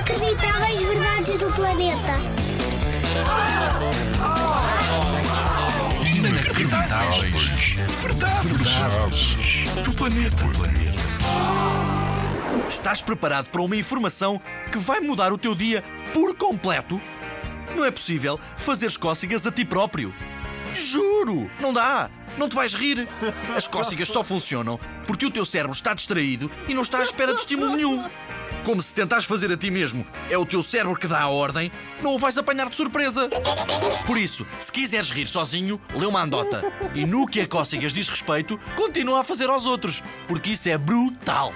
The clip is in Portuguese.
Inacreditáveis verdades do planeta. Inacreditáveis. Verdades. Verdades. Do planeta. Estás preparado para uma informação que vai mudar o teu dia por completo? Não é possível fazer cócegas a ti próprio. Juro, não dá. Não te vais rir. As cócegas só funcionam porque o teu cérebro está distraído e não está à espera de estímulo nenhum. Como se tentares fazer a ti mesmo é o teu cérebro que dá a ordem, não o vais apanhar de surpresa. Por isso, se quiseres rir sozinho, lê uma andota. E no que a cócegas diz respeito, continua a fazer aos outros, porque isso é brutal.